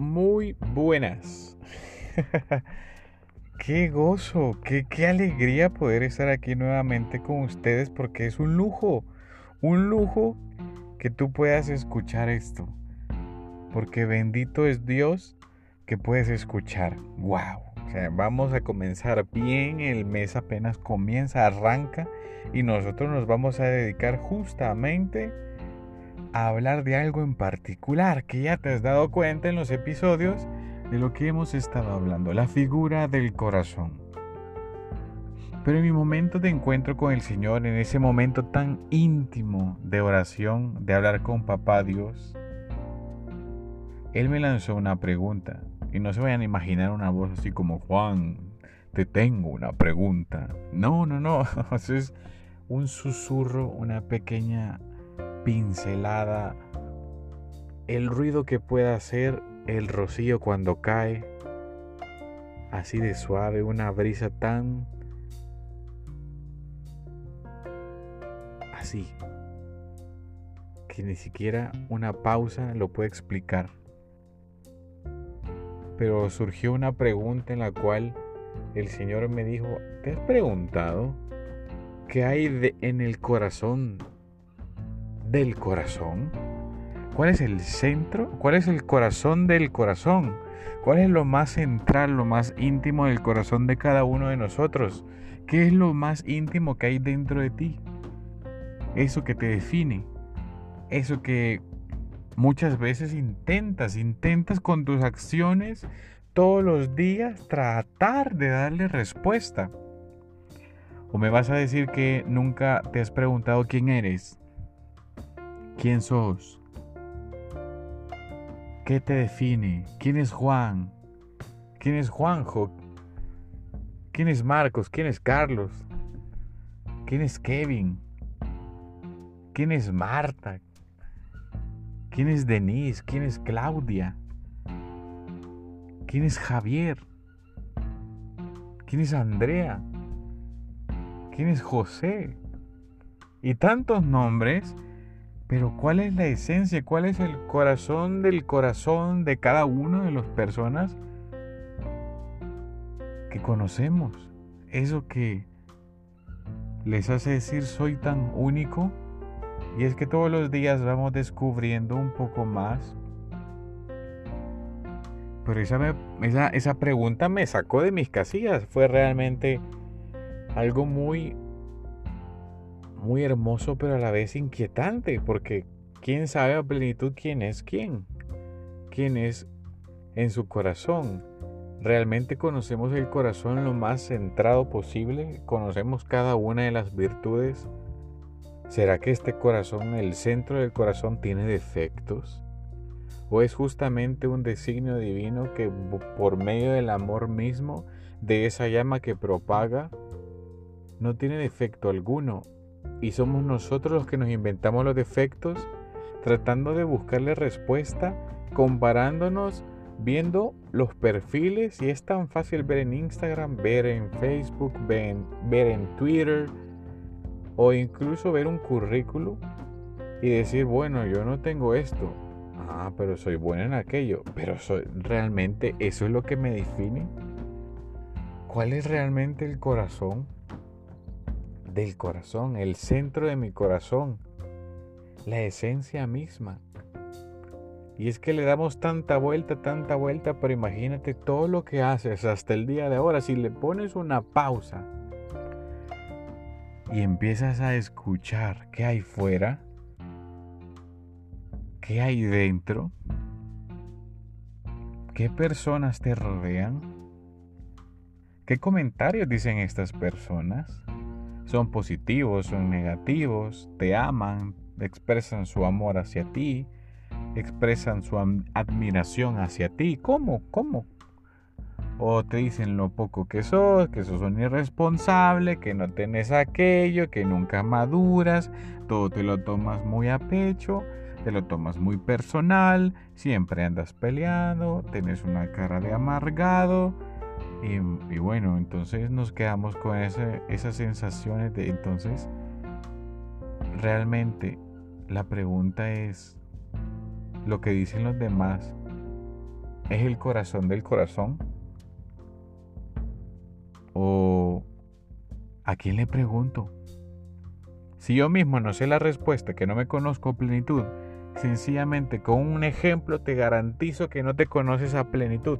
muy buenas. qué gozo, qué, alegría poder estar aquí nuevamente con ustedes porque es un lujo, un lujo que tú puedas escuchar esto. Porque bendito es Dios que puedes escuchar. ¡Wow! O sea, vamos a comenzar bien, el mes apenas comienza, arranca y nosotros nos vamos a dedicar justamente a hablar de algo en particular que ya te has dado cuenta en los episodios de lo que hemos estado hablando, la figura del corazón. Pero en mi momento de encuentro con el Señor, en ese momento tan íntimo de oración, de hablar con Papá Dios, Él me lanzó una pregunta. Y no se vayan a imaginar una voz así como Juan, te tengo una pregunta. No, no, no. Es un susurro, una pequeña pincelada, el ruido que pueda hacer el rocío cuando cae, así de suave, una brisa tan así, que ni siquiera una pausa lo puede explicar. Pero surgió una pregunta en la cual el Señor me dijo, ¿te has preguntado qué hay en el corazón del corazón? ¿Cuál es el centro? ¿Cuál es el corazón del corazón? ¿Cuál es lo más central, lo más íntimo del corazón de cada uno de nosotros? ¿Qué es lo más íntimo que hay dentro de ti? Eso que te define. Eso que muchas veces intentas, intentas con tus acciones todos los días tratar de darle respuesta. ¿O me vas a decir que nunca te has preguntado quién eres? ¿Quién sos? ¿Qué te define? ¿Quién es Juan? ¿Quién es Juanjo? ¿Quién es Marcos? ¿Quién es Carlos? ¿Quién es Kevin? ¿Quién es Marta? ¿Quién es Denise? ¿Quién es Claudia? ¿Quién es Javier? ¿Quién es Andrea? ¿Quién es José? Y tantos nombres pero ¿cuál es la esencia? ¿Cuál es el corazón del corazón de cada una de las personas que conocemos? Eso que les hace decir soy tan único. Y es que todos los días vamos descubriendo un poco más. Pero esa, esa, esa pregunta me sacó de mis casillas. Fue realmente algo muy muy hermoso pero a la vez inquietante porque quién sabe a plenitud quién es quién, quién es en su corazón. ¿Realmente conocemos el corazón lo más centrado posible? ¿Conocemos cada una de las virtudes? ¿Será que este corazón, el centro del corazón, tiene defectos? ¿O es justamente un designio divino que por medio del amor mismo, de esa llama que propaga, no tiene defecto alguno y somos nosotros los que nos inventamos los defectos, tratando de buscarle respuesta, comparándonos, viendo los perfiles y es tan fácil ver en Instagram, ver en Facebook, ver en, Twitter o incluso ver un currículo y decir, bueno, yo no tengo esto. Ah, pero soy bueno en aquello. Pero realmente eso es lo que me define. ¿Cuál es realmente el corazón? Del corazón, el centro de mi corazón, la esencia misma. Y es que le damos tanta vuelta, tanta vuelta, pero imagínate todo lo que haces hasta el día de ahora. Si le pones una pausa y empiezas a escuchar qué hay fuera, qué hay dentro, qué personas te rodean, qué comentarios dicen estas personas, son positivos, son negativos, te aman, expresan su amor hacia ti, expresan su admiración hacia ti. ¿Cómo? ¿Cómo? O te dicen lo poco que sos, que sos un irresponsable, que no tenés aquello, que nunca maduras, todo te lo tomas muy a pecho, te lo tomas muy personal, siempre andas peleando, tenés una cara de amargado, y, bueno, entonces nos quedamos con esas sensaciones de entonces, realmente la pregunta es, lo que dicen los demás, es el corazón del corazón? ¿O a quién le pregunto? Si yo mismo no sé la respuesta, que no me conozco a plenitud, sencillamente con un ejemplo te garantizo que no te conoces a plenitud,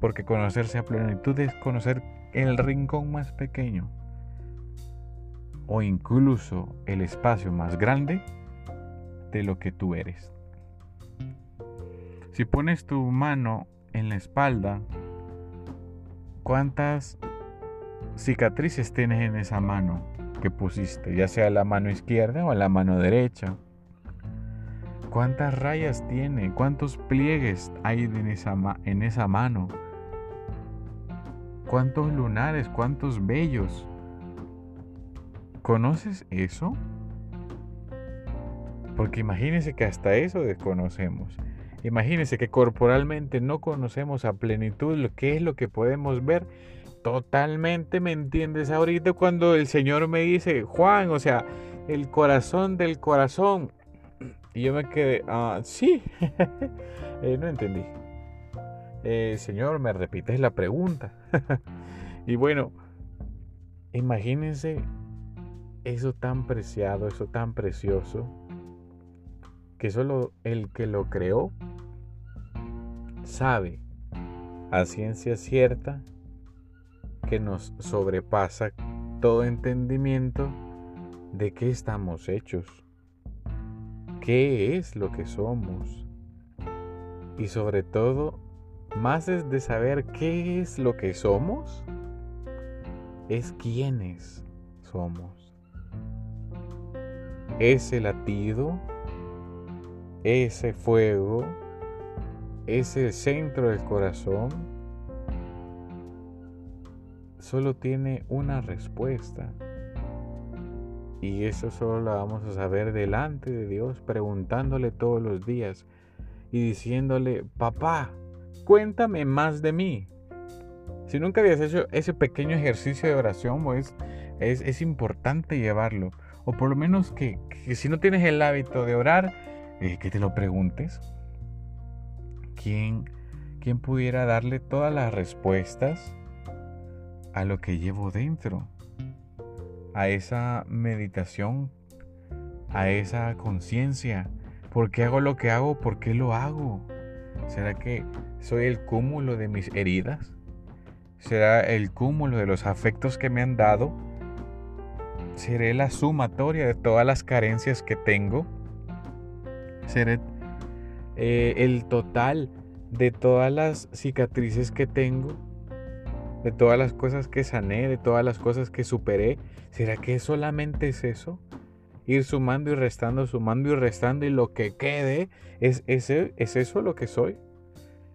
porque conocerse a plenitud es conocer el rincón más pequeño o incluso el espacio más grande de lo que tú eres. Si pones tu mano en la espalda, ¿cuántas cicatrices tienes en esa mano que pusiste? Ya sea la mano izquierda o la mano derecha. ¿Cuántas rayas tiene? ¿Cuántos pliegues hay en esa, en esa mano? ¿Cuántos lunares? ¿Cuántos vellos? ¿Conoces eso? Porque imagínese que hasta eso desconocemos. Imagínense que corporalmente no conocemos a plenitud lo que es lo que podemos ver. Totalmente me entiendes ahorita cuando el Señor me dice, Juan, o sea, el corazón del corazón. Y yo me quedé, ah, sí, eh, no entendí. Eh, señor, me repites la pregunta. y bueno, imagínense eso tan preciado, eso tan precioso que solo el que lo creó sabe a ciencia cierta que nos sobrepasa todo entendimiento de qué estamos hechos, qué es lo que somos y sobre todo, más de saber qué es lo que somos, es quiénes somos. Ese latido ese fuego, ese centro del corazón, solo tiene una respuesta. Y eso solo lo vamos a saber delante de Dios, preguntándole todos los días y diciéndole, papá, cuéntame más de mí. Si nunca habías hecho ese pequeño ejercicio de oración, pues es, importante llevarlo. O por lo menos que si no tienes el hábito de orar, eh, que te lo preguntes. ¿Quién, ¿Quién pudiera darle todas las respuestas a lo que llevo dentro? A esa meditación, a esa conciencia. ¿Por qué hago lo que hago? ¿Por qué lo hago? ¿Será que soy el cúmulo de mis heridas? ¿Será el cúmulo de los afectos que me han dado? ¿Seré la sumatoria de todas las carencias que tengo? ser eh, el total de todas las cicatrices que tengo, de todas las cosas que sané, de todas las cosas que superé. ¿Será que solamente es eso? Ir sumando y restando, sumando y restando y lo que quede es, ese, es eso lo que soy.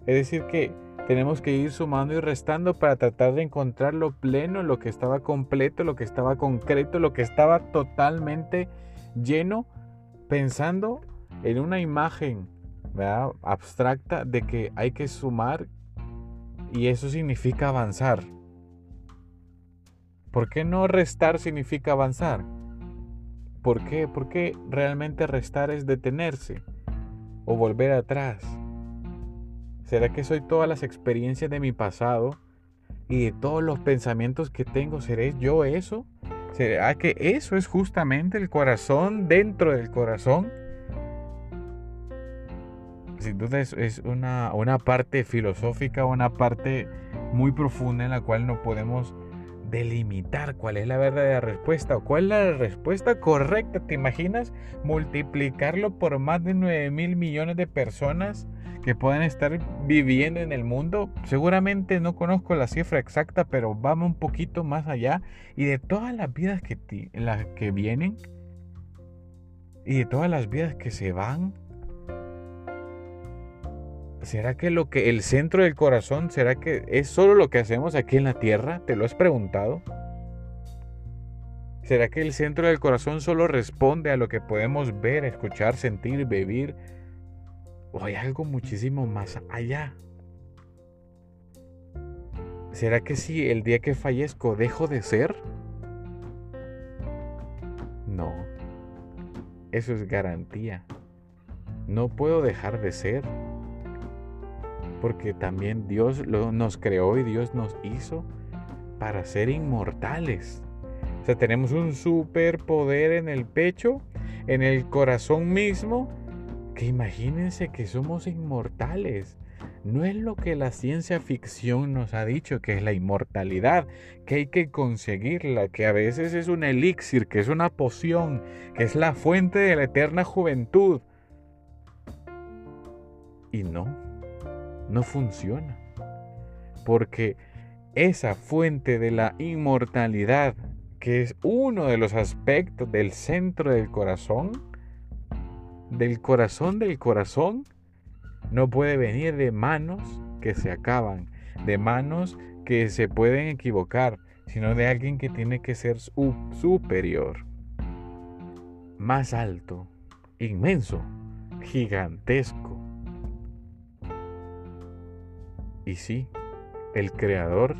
Es decir, que tenemos que ir sumando y restando para tratar de encontrar lo pleno, lo que estaba completo, lo que estaba concreto, lo que estaba totalmente lleno, pensando en una imagen abstracta de que hay que sumar y eso significa avanzar. ¿Por qué no restar significa avanzar? ¿Por qué? Porque realmente restar es detenerse o volver atrás. ¿Será que soy todas las experiencias de mi pasado y de todos los pensamientos que tengo? ¿Seré yo eso? ¿Será que eso es justamente el corazón dentro del corazón? sin duda es, una, una, parte filosófica, una parte muy profunda en la cual no podemos delimitar cuál es la verdadera respuesta o cuál es la respuesta correcta. ¿Te imaginas multiplicarlo por más de 9 mil millones de personas que puedan estar viviendo en el mundo? Seguramente no conozco la cifra exacta, pero vamos un poquito más allá. Y de todas las vidas que, las que vienen y de todas las vidas que se van, ¿Será que lo que el centro del corazón, será que es solo lo que hacemos aquí en la tierra? ¿Te lo has preguntado? ¿Será que el centro del corazón solo responde a lo que podemos ver, escuchar, sentir, vivir? ¿O hay algo muchísimo más allá? ¿Será que si el día que fallezco dejo de ser? No. Eso es garantía. No puedo dejar de ser porque también Dios nos creó y Dios nos hizo para ser inmortales. O sea, tenemos un superpoder en el pecho, en el corazón mismo, que imagínense que somos inmortales. No es lo que la ciencia ficción nos ha dicho, que es la inmortalidad, que hay que conseguirla, que a veces es un elixir, que es una poción, que es la fuente de la eterna juventud. Y no, no funciona. Porque esa fuente de la inmortalidad, que es uno de los aspectos del centro del corazón, del corazón del corazón, no puede venir de manos que se acaban, de manos que se pueden equivocar, sino de alguien que tiene que ser superior, más alto, inmenso, gigantesco. Y sí, el creador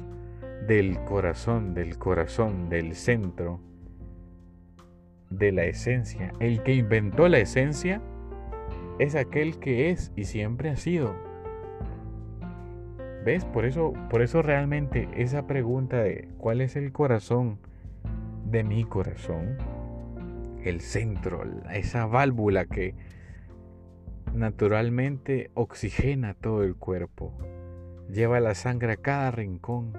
del corazón, del corazón, del centro, de la esencia, el que inventó la esencia, es aquel que es y siempre ha sido. ¿Ves? Por eso, por eso realmente esa pregunta de cuál es el corazón de mi corazón, el centro, esa válvula que naturalmente oxigena todo el cuerpo, lleva la sangre a cada rincón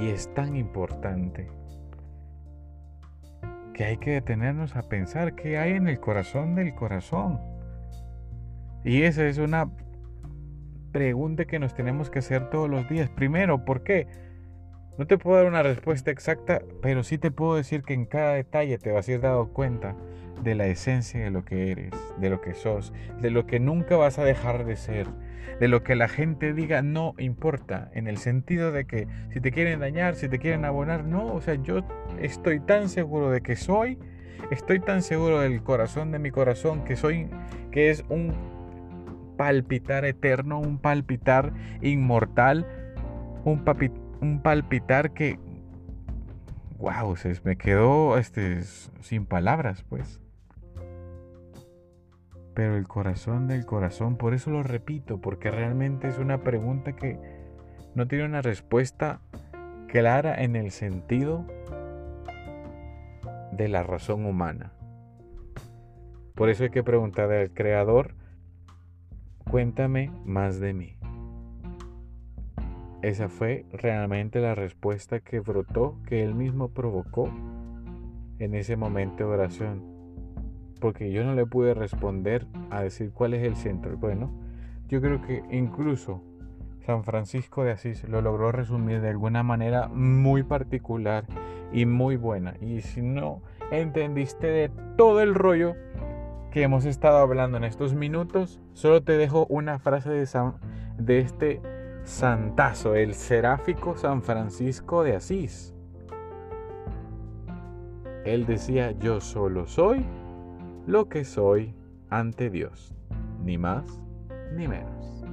y es tan importante que hay que detenernos a pensar qué hay en el corazón del corazón. Y esa es una pregunta que nos tenemos que hacer todos los días. Primero, ¿por qué? No te puedo dar una respuesta exacta, pero sí te puedo decir que en cada detalle te vas a ir dado cuenta de la esencia de lo que eres, de lo que sos, de lo que nunca vas a dejar de ser, de lo que la gente diga no importa, en el sentido de que si te quieren dañar, si te quieren abonar, no, o sea, yo estoy tan seguro de que soy, estoy tan seguro del corazón de mi corazón que soy, que es un palpitar eterno, un palpitar inmortal, un, un palpitar que, wow, se me quedó este, sin palabras, pues pero el corazón del corazón, por eso lo repito, porque realmente es una pregunta que no tiene una respuesta clara en el sentido de la razón humana. Por eso hay que preguntar al Creador, cuéntame más de mí. Esa fue realmente la respuesta que brotó, que él mismo provocó en ese momento de oración porque yo no le pude responder a decir cuál es el centro. Bueno, yo creo que incluso San Francisco de Asís lo logró resumir de alguna manera muy particular y muy buena. Y si no entendiste de todo el rollo que hemos estado hablando en estos minutos, solo te dejo una frase de, de este santazo, el seráfico San Francisco de Asís. Él decía, yo solo soy lo que soy ante Dios, ni más ni menos.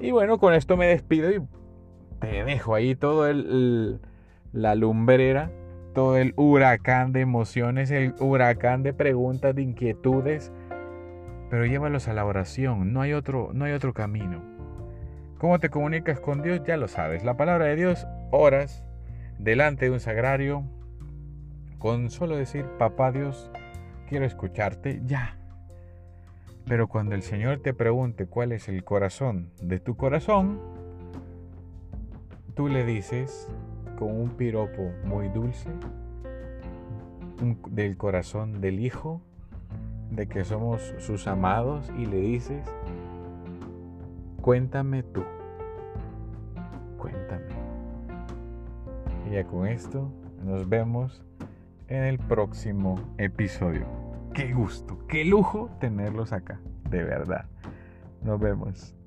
Y bueno, con esto me despido y te dejo ahí todo el, la lumbrera, todo el huracán de emociones, el huracán de preguntas, de inquietudes, pero llévalos a la oración, no hay otro, no hay otro camino. ¿Cómo te comunicas con Dios? Ya lo sabes. La palabra de Dios, oras delante de un sagrario, con solo decir, papá Dios, quiero escucharte ya. Pero cuando el Señor te pregunte cuál es el corazón de tu corazón, tú le dices con un piropo muy dulce del corazón del Hijo, de que somos sus amados, y le dices, cuéntame tú, cuéntame. Y ya con esto nos vemos en el próximo episodio. Qué gusto, qué lujo tenerlos acá, de verdad. Nos vemos.